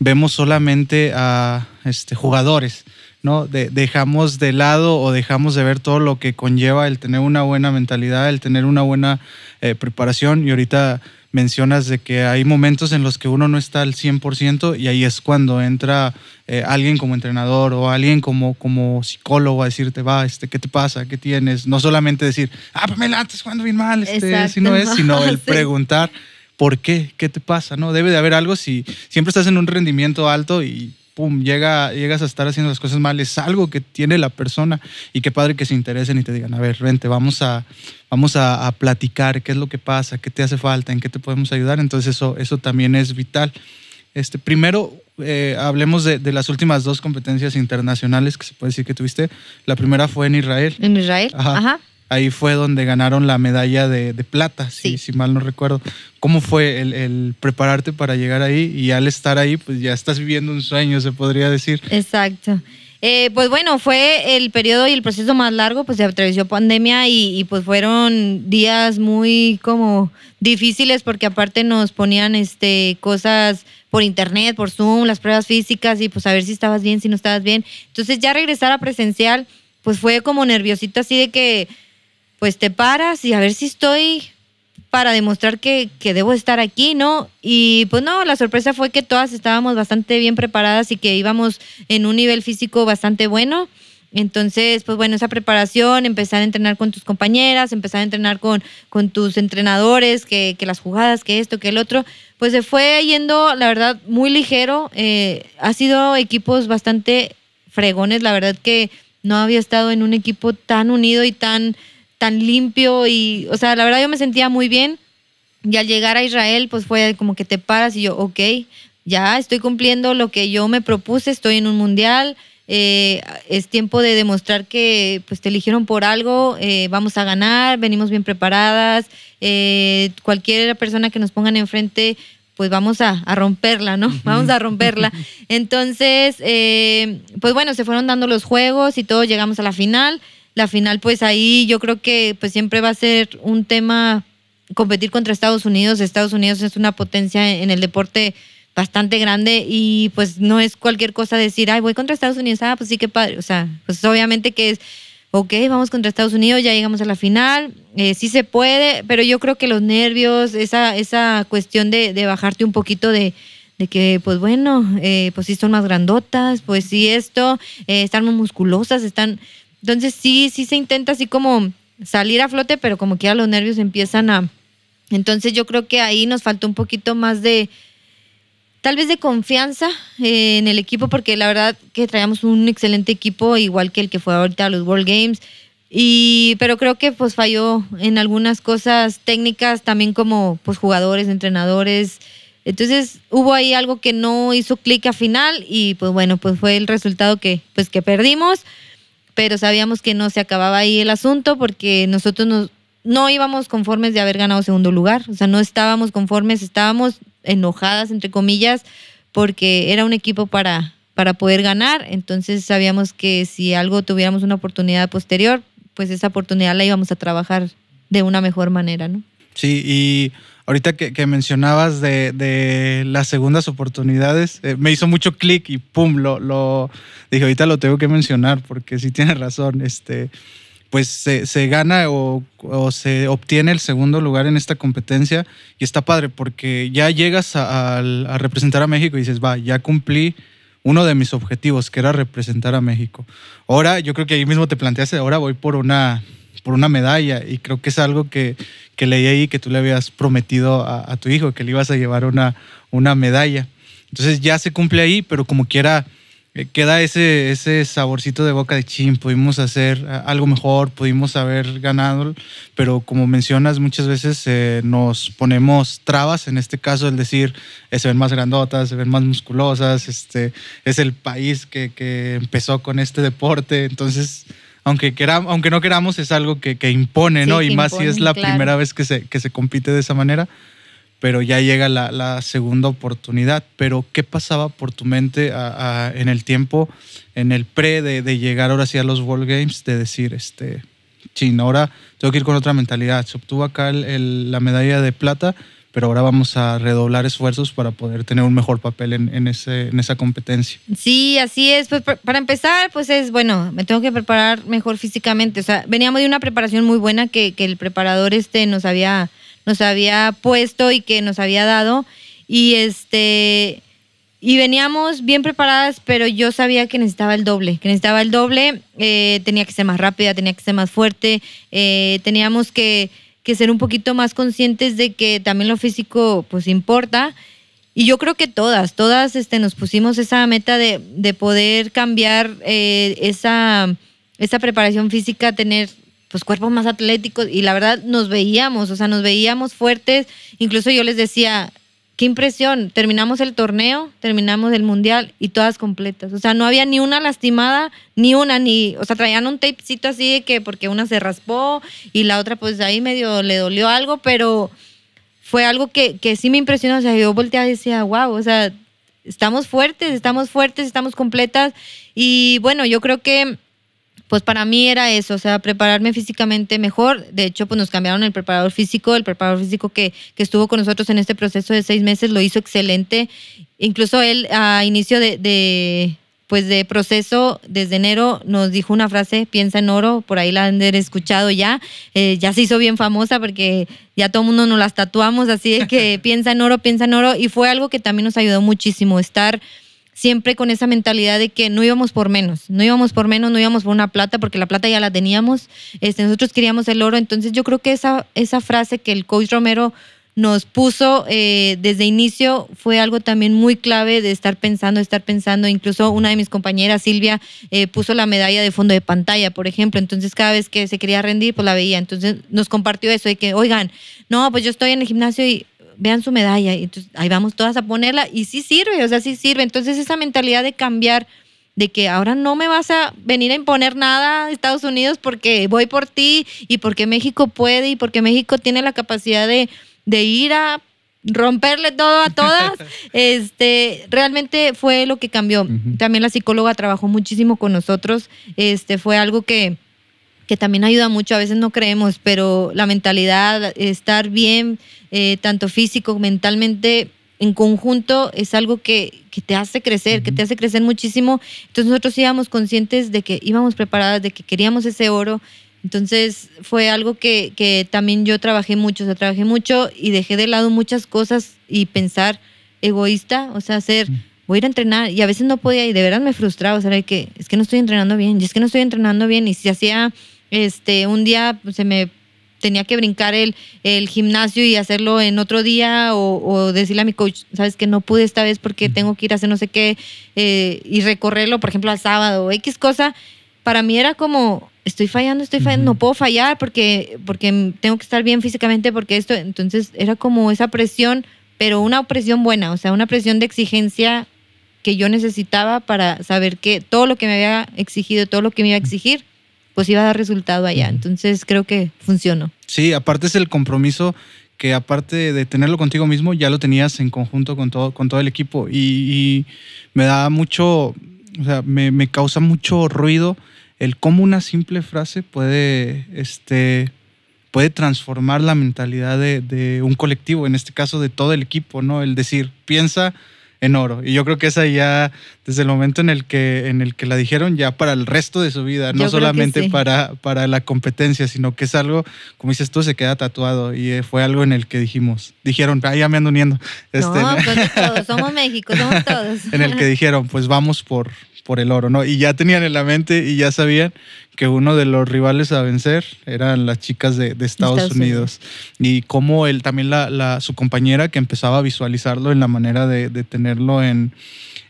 Speaker 1: vemos solamente a este, jugadores. ¿no? dejamos de lado o dejamos de ver todo lo que conlleva el tener una buena mentalidad, el tener una buena eh, preparación. Y ahorita mencionas de que hay momentos en los que uno no está al 100% y ahí es cuando entra eh, alguien como entrenador o alguien como, como psicólogo a decirte, va, este, ¿qué te pasa? ¿Qué tienes? No solamente decir, ah, me estás jugando bien mal, este, si no es, sino el preguntar. ¿Por qué? ¿Qué te pasa? ¿No? Debe de haber algo si siempre estás en un rendimiento alto y pum, llega, llegas a estar haciendo las cosas mal, es algo que tiene la persona y qué padre que se interesen y te digan, a ver, vente, vamos a, vamos a, platicar qué es lo que pasa, qué te hace falta, en qué te podemos ayudar. Entonces eso, eso también es vital. Este, primero, eh, hablemos de, de, las últimas dos competencias internacionales que se puede decir que tuviste. La primera fue en Israel.
Speaker 2: En Israel, ajá
Speaker 1: ahí fue donde ganaron la medalla de, plata, si, si, mal no recuerdo. ¿Cómo fue el, prepararte para llegar ahí? Y al estar ahí, pues ya estás viviendo un sueño, se podría decir.
Speaker 2: Exacto. Eh, pues bueno, fue el periodo y el proceso más largo, pues se atravesó pandemia y, pues fueron días muy como difíciles porque aparte nos ponían este cosas por internet, por Zoom, las pruebas físicas y pues a ver si estabas bien, si no estabas bien. Entonces ya regresar a presencial, pues fue como nerviosito así de que pues te paras y a ver si estoy para demostrar que, debo estar aquí, ¿no? Y pues no, la sorpresa fue que todas estábamos bastante bien preparadas y que íbamos en un nivel físico bastante bueno. Entonces, pues bueno, esa preparación, empezar a entrenar con tus compañeras, empezar a entrenar con, con tus entrenadores, que, las jugadas, que esto, que el otro, pues se fue yendo, la verdad, muy ligero. Eh, ha sido equipos bastante fregones, la verdad que no había estado en un equipo tan unido y tan tan limpio y, o sea, la verdad yo me sentía muy bien. Y al llegar a Israel, pues fue como que te paras y yo, ok, ya estoy cumpliendo lo que yo me propuse, estoy en un mundial, eh, es tiempo de demostrar que pues te eligieron por algo, eh, vamos a ganar, venimos bien preparadas, eh, cualquier persona que nos pongan enfrente, pues vamos a, a romperla, ¿no? Vamos a romperla. Entonces, pues bueno, se fueron dando los juegos y todo, llegamos a la final la final, pues ahí yo creo que pues siempre va a ser un tema competir contra Estados Unidos. Estados Unidos es una potencia en el deporte bastante grande y pues no es cualquier cosa decir, ay, voy contra Estados Unidos, ah, pues sí, qué padre. O sea, pues obviamente que es, ok, vamos contra Estados Unidos, ya llegamos a la final, eh, sí se puede, pero yo creo que los nervios, esa, esa cuestión de, de bajarte un poquito de, de que, pues bueno, eh, pues sí son más grandotas, pues sí esto, eh, están muy musculosas, están, entonces sí, sí se intenta así como salir a flote, pero como que ya los nervios empiezan a... Entonces yo creo que ahí nos faltó un poquito más de, tal vez de confianza eh, en el equipo, porque la verdad que traíamos un excelente equipo, igual que el que fue ahorita a los World Games. Y, pero creo que pues falló en algunas cosas técnicas, también como pues jugadores, entrenadores. Entonces hubo ahí algo que no hizo clic a final y pues bueno, pues fue el resultado que pues que perdimos pero sabíamos que no se acababa ahí el asunto porque nosotros no íbamos conformes de haber ganado segundo lugar, o sea, no estábamos conformes, estábamos enojadas, entre comillas, porque era un equipo para, para poder ganar, entonces sabíamos que si algo tuviéramos una oportunidad posterior, pues esa oportunidad la íbamos a trabajar de una mejor manera, ¿no?
Speaker 1: Sí, y ahorita que, mencionabas de, las segundas oportunidades, eh, me hizo mucho clic y pum, lo, lo dije, ahorita lo tengo que mencionar porque sí tiene razón. Este, pues se, gana o, se obtiene el segundo lugar en esta competencia y está padre porque ya llegas a, representar a México y dices, va, ya cumplí uno de mis objetivos, que era representar a México. Ahora, yo creo que ahí mismo te planteaste, ahora voy por una, por una medalla. Y creo que es algo que, que leí ahí que tú le habías prometido a, tu hijo, que le ibas a llevar una, una medalla. Entonces ya se cumple ahí, pero como quiera eh, queda ese, ese saborcito de boca de chin, pudimos hacer eh, algo mejor, pudimos haber ganado, pero como mencionas, muchas veces eh, nos ponemos trabas, en este caso el decir, se ven más grandotas, se ven más musculosas, este, es el país que, que empezó con este deporte, entonces... Aunque, queramos, aunque no queramos, es algo que, que impone, ¿no? y más si es la primera vez que se, que se compite de esa manera pero ya llega la, segunda oportunidad. Pero, ¿qué pasaba por tu mente en el tiempo, en el pre de, llegar ahora sí a los World Games, de decir, este, chin, ahora tengo que ir con otra mentalidad. Se obtuvo acá la medalla de plata, pero ahora vamos a redoblar esfuerzos para poder tener un mejor papel en, ese, en esa competencia.
Speaker 2: Sí, así es. Pues para empezar, pues es, bueno, me tengo que preparar mejor físicamente. O sea, veníamos de una preparación muy buena que, que el preparador este nos había nos había puesto y que nos había dado. Y este y veníamos bien preparadas, pero yo sabía que necesitaba el doble, que necesitaba el doble, eh, tenía que ser más rápida, tenía que ser más fuerte, eh, teníamos que, ser un poquito más conscientes de que también lo físico pues importa. Y yo creo que todas, todas este, nos pusimos esa meta de, poder cambiar eh, esa, esa preparación física, tener pues cuerpos más atléticos y la verdad nos veíamos, o sea, nos veíamos fuertes. Incluso yo les decía, qué impresión, terminamos el torneo, terminamos el mundial y todas completas. O sea, no había ni una lastimada, ni una, ni, o sea, traían un tapecito así de que porque una se raspó y la otra pues ahí medio le dolió algo, pero fue algo que, que sí me impresionó. O sea, yo volteaba y decía, wow, o sea, estamos fuertes, estamos fuertes, estamos completas. Y bueno, yo creo que pues para mí era eso, o sea, prepararme físicamente mejor. De hecho, pues nos cambiaron el preparador físico, el preparador físico que, estuvo con nosotros en este proceso de seis meses lo hizo excelente. Incluso él a inicio de, pues de proceso desde enero nos dijo una frase, piensa en oro, por ahí la han escuchado ya, eh, ya se hizo bien famosa porque ya todo el mundo nos las tatuamos, así de que piensa en oro, piensa en oro, y fue algo que también nos ayudó muchísimo, estar siempre con esa mentalidad de que no íbamos por menos, no íbamos por menos, no íbamos por una plata, porque la plata ya la teníamos, este, nosotros queríamos el oro, entonces yo creo que esa, esa frase que el coach Romero nos puso eh, desde inicio fue algo también muy clave de estar pensando, estar pensando. Incluso una de mis compañeras, Silvia, eh, puso la medalla de fondo de pantalla, por ejemplo. Entonces, cada vez que se quería rendir, pues la veía. Entonces, nos compartió eso de que, oigan, no, pues yo estoy en el gimnasio y vean su medalla. Y entonces ahí vamos todas a ponerla y sí sirve, o sea, sí sirve. Entonces esa mentalidad de cambiar, de que ahora no me vas a venir a imponer nada Estados Unidos porque voy por ti y porque México puede y porque México tiene la capacidad de, ir a romperle todo a todas, este, realmente fue lo que cambió. También la psicóloga trabajó muchísimo con nosotros, este, fue algo que, que también ayuda mucho, a veces no creemos, pero la mentalidad, estar bien, eh, tanto físico, mentalmente, en conjunto, es algo que, te hace crecer, que te hace crecer muchísimo. Entonces nosotros íbamos conscientes de que íbamos preparadas, de que queríamos ese oro. Entonces fue algo que, que también yo trabajé mucho, o sea, trabajé mucho y dejé de lado muchas cosas y pensar egoísta, o sea, hacer voy a ir a entrenar y a veces no podía y de verdad me frustraba, o sea, que es que no estoy entrenando bien, y es que no estoy entrenando bien y si hacía este, un día pues, se me tenía que brincar el, el gimnasio y hacerlo en otro día o, decirle a mi coach, sabes que no pude esta vez porque tengo que ir a hacer no sé qué eh, y recorrerlo, por ejemplo, al sábado o X cosa, para mí era como, estoy fallando, estoy fallando, no puedo fallar porque, porque tengo que estar bien físicamente porque esto, entonces era como esa presión, pero una presión buena, o sea, una presión de exigencia que yo necesitaba para saber que todo lo que me había exigido, todo lo que me iba a exigir, pues iba a dar resultado allá. Entonces creo que funcionó.
Speaker 1: Sí, aparte es el compromiso que aparte de tenerlo contigo mismo, ya lo tenías en conjunto con todo, con todo el equipo. Y, me da mucho, o sea, me, causa mucho ruido el cómo una simple frase puede, este, puede transformar la mentalidad de, de, un colectivo, en este caso de todo el equipo, ¿no? El decir, piensa en oro. Y yo creo que esa ya, desde el momento en el que, en el que la dijeron, ya para el resto de su vida, no solamente para, para la competencia, sino que es algo, como dices tú, se queda tatuado. Y eh, fue algo en el que dijimos, dijeron, ah, ya me ando uniendo.
Speaker 2: Este, no, pues todos, somos México, somos todos.
Speaker 1: en el que dijeron, pues vamos por, por el oro, ¿no? Y ya tenían en la mente y ya sabían que uno de los rivales a vencer eran las chicas de, Estados, Unidos. Y como él, también la, su compañera que empezaba a visualizarlo en la manera de, tenerlo en,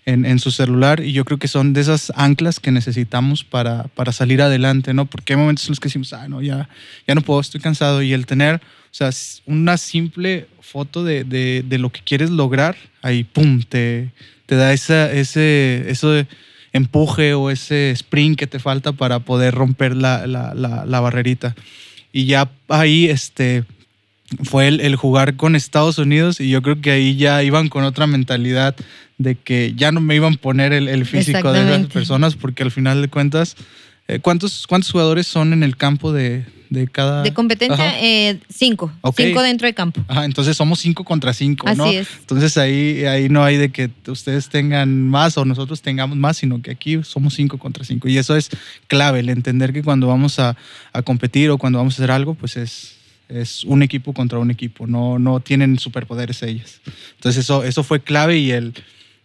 Speaker 1: en, su celular. Y yo creo que son de esas anclas que necesitamos para, para salir adelante, ¿no? Porque hay momentos en los que decimos, ah, no, ya, ya no puedo, estoy cansado. Y el tener, o sea, una simple foto de, de, lo que quieres lograr, ahí, pum, te, te da esa, ese, eso de empuje o ese sprint que te falta para poder romper la, la, la, barrerita. Y ya ahí este, fue el, el, jugar con Estados Unidos y yo creo que ahí ya iban con otra mentalidad de que ya no me iban a poner el, el físico de las personas porque al final de cuentas, ¿cuántos, ¿cuántos jugadores son en el campo de, de cada.
Speaker 2: De competencia, eh, cinco. Cinco dentro de campo.
Speaker 1: Ajá, entonces somos cinco contra cinco, Así ¿no?
Speaker 2: Es.
Speaker 1: Entonces ahí, ahí no hay de que ustedes tengan más o nosotros tengamos más, sino que aquí somos cinco contra cinco. Y eso es clave, el entender que cuando vamos a, a competir o cuando vamos a hacer algo, pues es, es un equipo contra un equipo, no, no tienen superpoderes ellas. Entonces eso, eso fue clave y el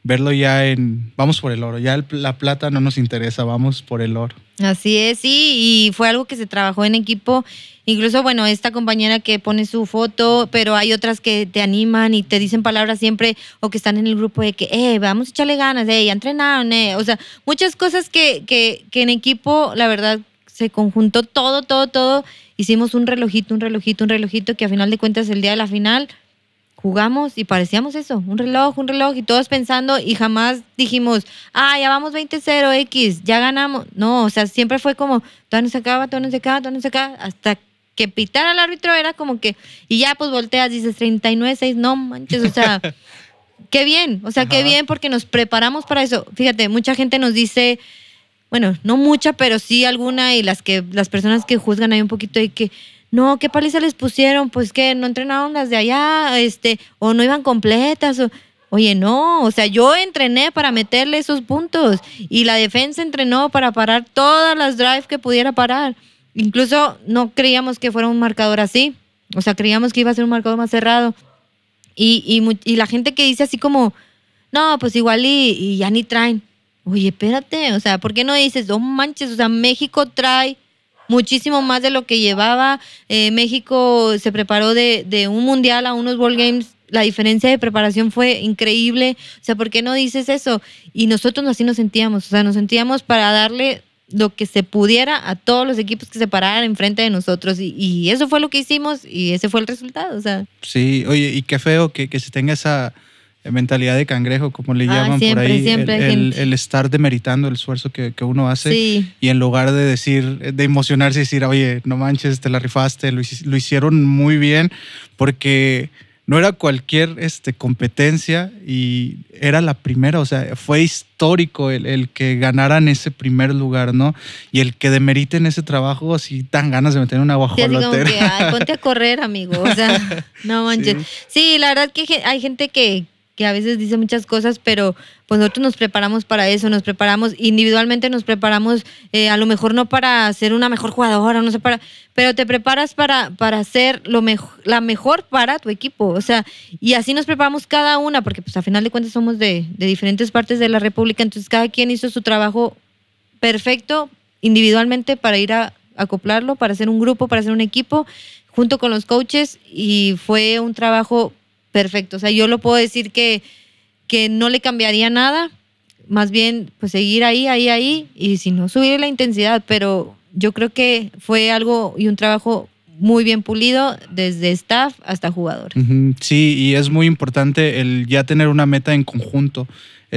Speaker 1: verlo ya en, vamos por el oro, ya la plata no nos interesa, vamos por el oro.
Speaker 2: Así es, sí, y fue algo que se trabajó en equipo. Incluso, bueno, esta compañera que pone su foto, pero hay otras que te animan y te dicen palabras siempre, o que están en el grupo de que, eh, vamos a echarle ganas, eh, ya entrenaron, eh. O sea, muchas cosas que, que, que en equipo, la verdad, se conjuntó todo, todo, todo. Hicimos un relojito, un relojito, un relojito, que a final de cuentas, el día de la final, jugamos y parecíamos eso, un reloj, un reloj, y todos pensando y jamás dijimos, ah, ya vamos 20-0 X, ya ganamos. No, o sea, siempre fue como, todo no se acaba, todo no se acaba, todo no se acaba, hasta que pitara el árbitro era como que, y ya pues volteas, dices 39-6, no manches, o sea, qué bien, o sea, qué bien porque nos preparamos para eso. Fíjate, mucha gente nos dice, bueno, no mucha, pero sí alguna y las que las personas que juzgan ahí un poquito de que no, ¿qué paliza les pusieron? Pues que no entrenaron las de allá, este, o no iban completas, o, oye, no, o sea, yo entrené para meterle esos puntos y la defensa entrenó para parar todas las drives que pudiera parar. Incluso no creíamos que fuera un marcador así, o sea, creíamos que iba a ser un marcador más cerrado. Y, y, la gente que dice así como, no, pues igual y, ya ni traen. Oye, espérate, o sea, ¿por qué no dices, no manches, o sea, México trae muchísimo más de lo que llevaba. Eh, México se preparó de, de, un mundial a unos World Games. La diferencia de preparación fue increíble. O sea, ¿por qué no dices eso? Y nosotros así nos sentíamos. O sea, nos sentíamos para darle lo que se pudiera a todos los equipos que se pararan enfrente de nosotros. Y, eso fue lo que hicimos y ese fue el resultado. O sea.
Speaker 1: Sí, oye, y qué feo que, que se tenga esa mentalidad de cangrejo, como le ah, llaman por ahí, el, estar demeritando el esfuerzo que, uno hace y en lugar de decir, de emocionarse y decir, oye, no manches, te la rifaste, lo, hicieron muy bien, porque no era cualquier este, competencia y era la primera, o sea, fue histórico el, que ganaran ese primer lugar, ¿no? Y el que demeriten ese trabajo, así tan ganas de meter una guajolotera.
Speaker 2: Sí, ponte a correr, amigo, o sea, no manches. sí, la verdad que hay gente que, que a veces dice muchas cosas, pero pues nosotros nos preparamos para eso, nos preparamos individualmente, nos preparamos eh, a lo mejor no para ser una mejor jugadora, no sé, para, pero te preparas para, para ser lo mejor, la mejor para tu equipo, o sea, y así nos preparamos cada una, porque pues a final de cuentas somos de, de diferentes partes de la República, entonces cada quien hizo su trabajo perfecto individualmente para ir a acoplarlo, para hacer un grupo, para hacer un equipo, junto con los coaches, y fue un trabajo perfecto. O sea, yo lo puedo decir que, que no le cambiaría nada, más bien pues seguir ahí, ahí, ahí, y si no, subir la intensidad, pero yo creo que fue algo y un trabajo muy bien pulido desde staff hasta jugador.
Speaker 1: Sí, y es muy importante el ya tener una meta en conjunto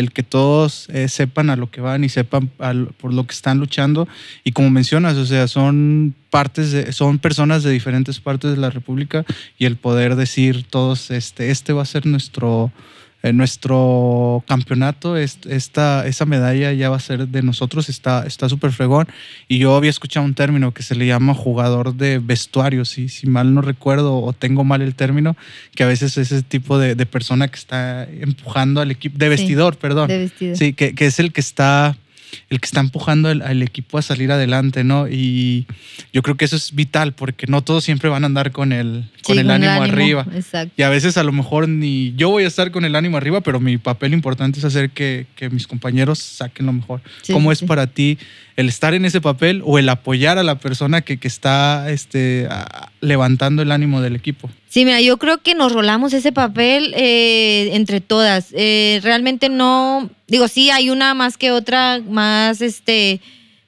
Speaker 1: el que todos eh, sepan a lo que van y sepan por lo que están luchando. Y como mencionas, o sea, son partes, de, son personas de diferentes partes de la República y el poder decir todos, este, este va a ser nuestro, eh, nuestro campeonato, esta, esa medalla ya va a ser de nosotros, está súper fregón. Y yo había escuchado un término que se le llama jugador de vestuario, si, si mal no recuerdo o tengo mal el término, que a veces es ese tipo de, persona que está empujando al equipo, de vestidor, perdón.
Speaker 2: De vestidor.
Speaker 1: Sí, que, que es el que está el que está empujando al, equipo a salir adelante, ¿no? Y yo creo que eso es vital porque no todos siempre van a andar con el, con el, ánimo, arriba.
Speaker 2: Exacto.
Speaker 1: Y a veces a lo mejor ni yo voy a estar con el ánimo arriba, pero mi papel importante es hacer que, mis compañeros saquen lo mejor. ¿Cómo es para ti el estar en ese papel o el apoyar a la persona que, que está este, levantando el ánimo del equipo?
Speaker 2: Sí, mira, yo creo que nos rolamos ese papel eh, entre todas. Eh, realmente no, digo, sí, hay una más que otra, más, este,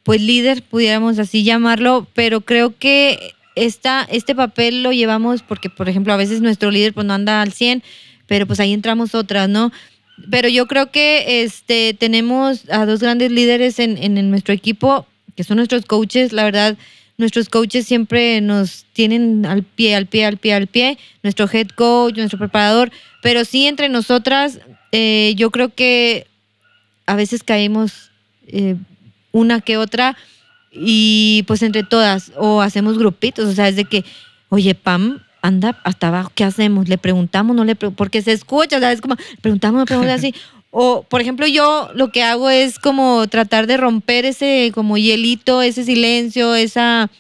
Speaker 2: pues líder, pudiéramos así llamarlo, pero creo que esta, este papel lo llevamos porque, por ejemplo, a veces nuestro líder pues no anda al 100, pero pues ahí entramos otras, ¿no? Pero yo creo que este, tenemos a dos grandes líderes en, en, nuestro equipo, que son nuestros coaches. La verdad, nuestros coaches siempre nos tienen al pie, al pie, al pie, al pie. Nuestro head coach, nuestro preparador. Pero sí, entre nosotras, eh, yo creo que a veces caemos eh, una que otra y pues entre todas o hacemos grupitos, o sea, es de que, oye, Pam, anda hasta abajo, ¿qué hacemos? Le preguntamos, no le preguntamos, porque se escucha, ¿sabes? Como, preguntamos, preguntamos así. O, por ejemplo, yo lo que hago es como tratar de romper ese como hielito, ese silencio, esa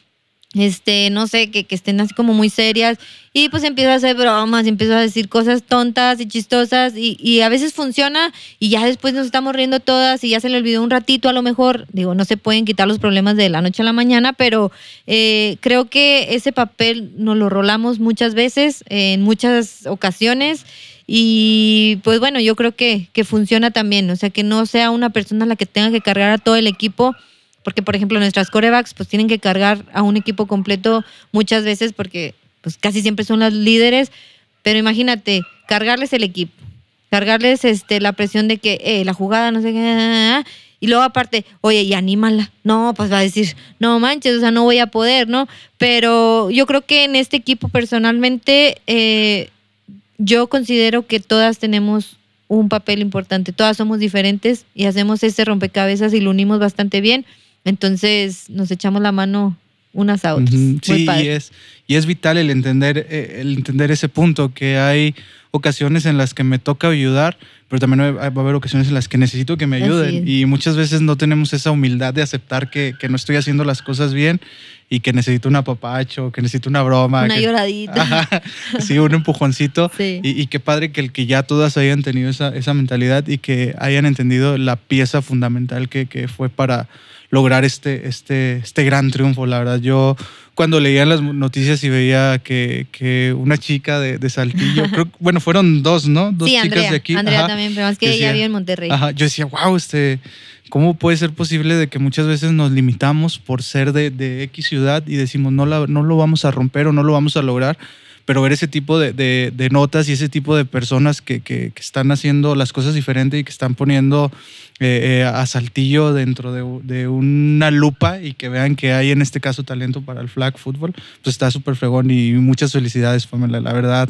Speaker 2: este, no sé, que, que, estén así como muy serias. Y pues empiezo a hacer bromas, empiezo a decir cosas tontas y chistosas y, a veces funciona y ya después nos estamos riendo todas y ya se le olvidó un ratito a lo mejor. Digo, no se pueden quitar los problemas de la noche a la mañana, pero eh, creo que ese papel nos lo rolamos muchas veces, en muchas ocasiones. Y pues bueno, yo creo que, que funciona también, o sea, que no sea una persona la que tenga que cargar a todo el equipo porque por ejemplo nuestras corebacks pues tienen que cargar a un equipo completo muchas veces porque pues casi siempre son las líderes, pero imagínate, cargarles el equipo, cargarles este la presión de que eh, la jugada no sé qué, y luego aparte, oye, y anímala. No, pues va a decir, no manches, o sea, no voy a poder, ¿no? Pero yo creo que en este equipo personalmente eh, yo considero que todas tenemos un papel importante, todas somos diferentes y hacemos ese rompecabezas y lo unimos bastante bien. Entonces nos echamos la mano unas a otras.
Speaker 1: Sí, y es, y es vital el entender, eh, el entender ese punto, que hay ocasiones en las que me toca ayudar, pero también va a haber ocasiones en las que necesito que me ayuden. Y muchas veces no tenemos esa humildad de aceptar que, que, no estoy haciendo las cosas bien y que necesito un apapacho, que necesito una broma.
Speaker 2: Una lloradita.
Speaker 1: sí, un empujoncito. Y, y, qué padre que el que ya todas hayan tenido esa, esa mentalidad y que hayan entendido la pieza fundamental que, que fue para lograr este, este, este gran triunfo. La verdad, yo cuando leía las noticias y veía que, que una chica de, de Saltillo, bueno, fueron dos, ¿no? Dos
Speaker 2: sí,
Speaker 1: chicas
Speaker 2: de aquí. Andrea también, pero más que ella vive en Monterrey.
Speaker 1: Ajá, yo decía, wow, este, ¿cómo puede ser posible de que muchas veces nos limitamos por ser de, de X ciudad y decimos, no, la, no lo vamos a romper o no lo vamos a lograr? Pero ver ese tipo de, de, notas y ese tipo de personas que, que, están haciendo las cosas diferentes y que están poniendo eh, eh, a Saltillo dentro de, de, una lupa y que vean que hay en este caso talento para el flag football, pues está súper fregón y muchas felicidades, Pamela, la verdad.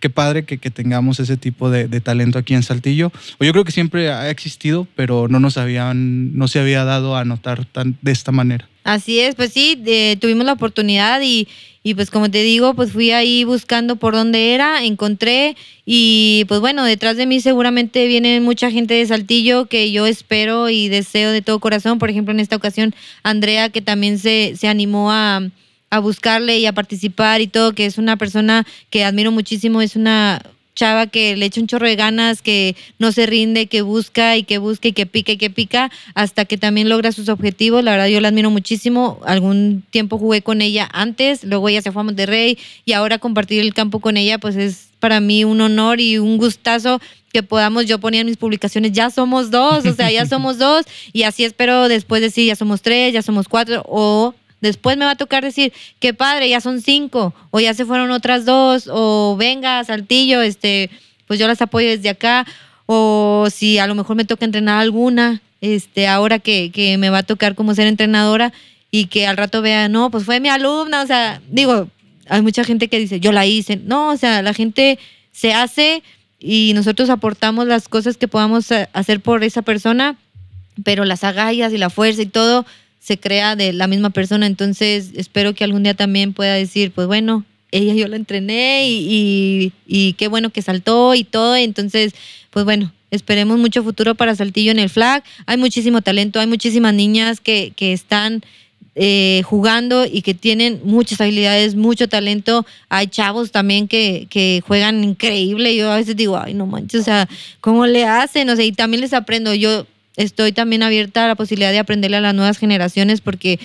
Speaker 1: Qué padre que, que tengamos ese tipo de, de, talento aquí en Saltillo. O yo creo que siempre ha existido, pero no nos habían, no se había dado a notar tan, de esta manera.
Speaker 2: Así es, pues sí, tuvimos la oportunidad y, y, pues como te digo, pues fui ahí buscando por dónde era, encontré y pues bueno, detrás de mí seguramente viene mucha gente de Saltillo que yo espero y deseo de todo corazón. Por ejemplo, en esta ocasión, Andrea, que también se, se animó a, a buscarle y a participar y todo, que es una persona que admiro muchísimo, es una chava que le echa un chorro de ganas, que no se rinde, que busca y que busca y que pica y que pica hasta que también logra sus objetivos. La verdad yo la admiro muchísimo. Algún tiempo jugué con ella antes, luego ella se fue a Monterrey y ahora compartir el campo con ella pues es para mí un honor y un gustazo que podamos, yo ponía en mis publicaciones, ya somos dos, o sea, ya somos dos, y así espero después decir, ya somos tres, ya somos cuatro, o Después me va a tocar decir, qué padre, ya son cinco, o ya se fueron otras dos, o venga, Saltillo, este, pues yo las apoyo desde acá, o si a lo mejor me toca entrenar alguna, este, ahora que, que me va a tocar como ser entrenadora y que al rato vea, no, pues fue mi alumna, o sea, digo, hay mucha gente que dice, yo la hice, no, o sea, la gente se hace y nosotros aportamos las cosas que podamos eh, hacer por esa persona, pero las agallas y la fuerza y todo se crea de la misma persona. Entonces espero que algún día también pueda decir, pues bueno, ella yo la entrené y, y, qué bueno que saltó y todo. Entonces, pues bueno, esperemos mucho futuro para Saltillo en el flag. Hay muchísimo talento, hay muchísimas niñas que, que están eh, jugando y que tienen muchas habilidades, mucho talento. Hay chavos también que, que juegan increíble. Yo a veces digo, ay, no manches, o sea, ¿cómo le hacen? O sea, y también les aprendo. Yo estoy también abierta a la posibilidad de aprenderle a las nuevas generaciones porque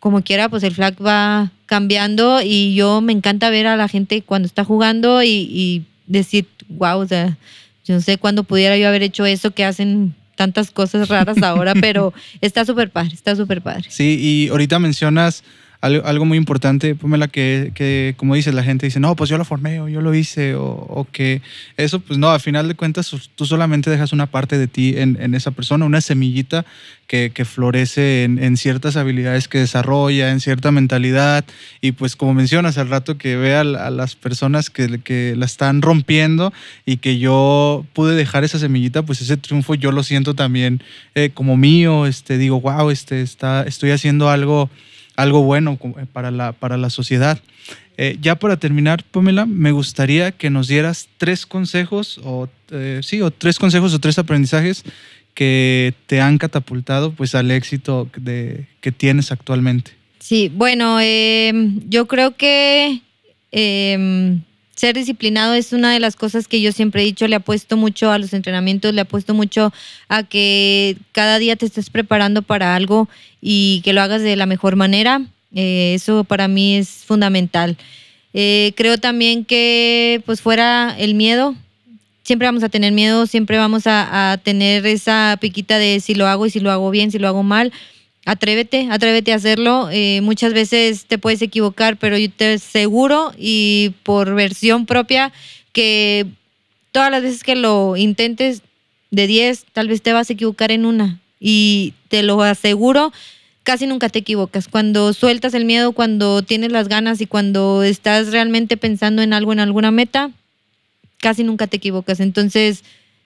Speaker 2: como quiera, pues el flag va cambiando y yo me encanta ver a la gente cuando está jugando y, y decir, wow, o sea, yo no sé cuándo pudiera yo haber hecho eso que hacen tantas cosas raras ahora, pero está súper padre, está súper padre.
Speaker 1: Sí, y ahorita mencionas algo, muy importante, la que, que, como dices, la gente dice, no, pues yo lo formé o yo lo hice, o, que eso, pues no, al final de cuentas tú solamente dejas una parte de ti en, en esa persona, una semillita que, que florece en, en, ciertas habilidades que desarrolla, en cierta mentalidad, y pues como mencionas al rato que vea a, las personas que, que la están rompiendo y que yo pude dejar esa semillita, pues ese triunfo yo lo siento también eh, como mío, este, digo, wow, este, está, estoy haciendo algo algo bueno eh, para la, para la sociedad. Eh, ya para terminar, Pamela, me gustaría que nos dieras tres consejos o eh, sí, o tres consejos o tres aprendizajes que te han catapultado pues al éxito de, que tienes actualmente.
Speaker 2: Sí, bueno, yo creo que ser disciplinado es una de las cosas que yo siempre he dicho, le apuesto mucho a los entrenamientos, le apuesto mucho a que cada día te estés preparando para algo y que lo hagas de la mejor manera. Eh, eso para mí es fundamental. Eh, creo también que pues fuera el miedo, siempre vamos a tener miedo, siempre vamos a, a tener esa piquita de si lo hago y si lo hago bien, si lo hago mal atrévete, atrévete a hacerlo. Eh, muchas veces te puedes equivocar, pero yo te aseguro y por versión propia que todas las veces que lo intentes de 10, tal vez te vas a equivocar en una. Y te lo aseguro, casi nunca te equivocas. Cuando sueltas el miedo, cuando tienes las ganas y cuando estás realmente pensando en algo, en alguna meta, casi nunca te equivocas. Entonces,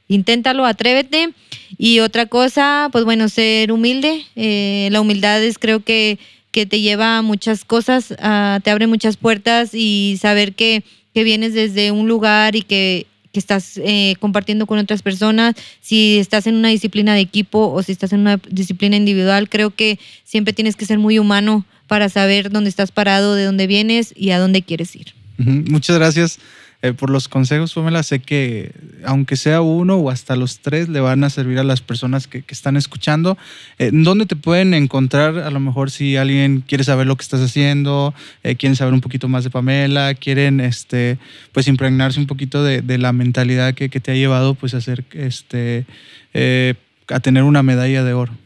Speaker 2: inténtalo, atrévete. Y otra cosa, pues bueno, ser humilde. Eh, la humildad es creo que, que te lleva a muchas cosas, te abre muchas puertas y saber que, que vienes desde un lugar y que, que estás eh, compartiendo con otras personas, si estás en una disciplina de equipo o si estás en una disciplina individual, creo que siempre tienes que ser muy humano para saber dónde estás parado, de dónde vienes y a dónde quieres ir.
Speaker 1: Muchas gracias. Eh, por los consejos, Pamela, sé que aunque sea uno o hasta los tres, le van a servir a las personas que, están escuchando. Eh, ¿Dónde te pueden encontrar? A lo mejor si alguien quiere saber lo que estás haciendo, eh, quieren saber un poquito más de Pamela, quieren este, pues impregnarse un poquito de, la mentalidad que, te ha llevado pues, a, hacer, este, a tener una medalla de oro.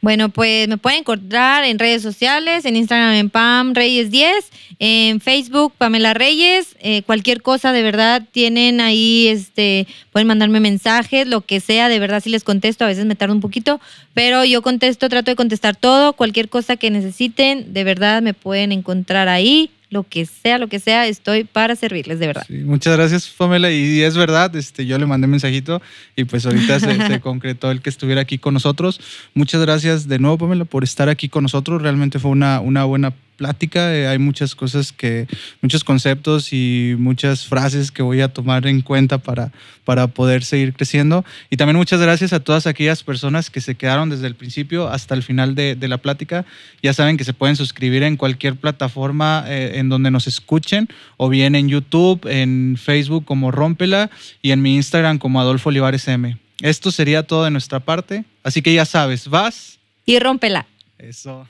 Speaker 2: Bueno, pues me pueden encontrar en redes sociales, en Instagram en Pam Reyes 10, en Facebook Pamela Reyes, eh, cualquier cosa de verdad tienen ahí, este, pueden mandarme mensajes, lo que sea, de verdad si les contesto, a veces me tardo un poquito, pero yo contesto, trato de contestar todo, cualquier cosa que necesiten, de verdad me pueden encontrar ahí lo que sea, lo que sea, estoy para servirles, de verdad.
Speaker 1: muchas gracias, Pamela. Y es verdad, este, yo le mandé mensajito y pues ahorita se, concretó el que estuviera aquí con nosotros. Muchas gracias de nuevo, Pamela, por estar aquí con nosotros. Realmente fue una, una buena plática. Eh, hay muchas cosas que, muchos conceptos y muchas frases que voy a tomar en cuenta para, para poder seguir creciendo. Y también muchas gracias a todas aquellas personas que se quedaron desde el principio hasta el final de, de la plática. Ya saben que se pueden suscribir en cualquier plataforma eh, en donde nos escuchen, o bien en YouTube, en Facebook como Rómpela y en mi Instagram como Adolfo Olivares M. Esto sería todo de nuestra parte. Así que ya sabes, vas.
Speaker 2: Y rómpela.
Speaker 1: Eso.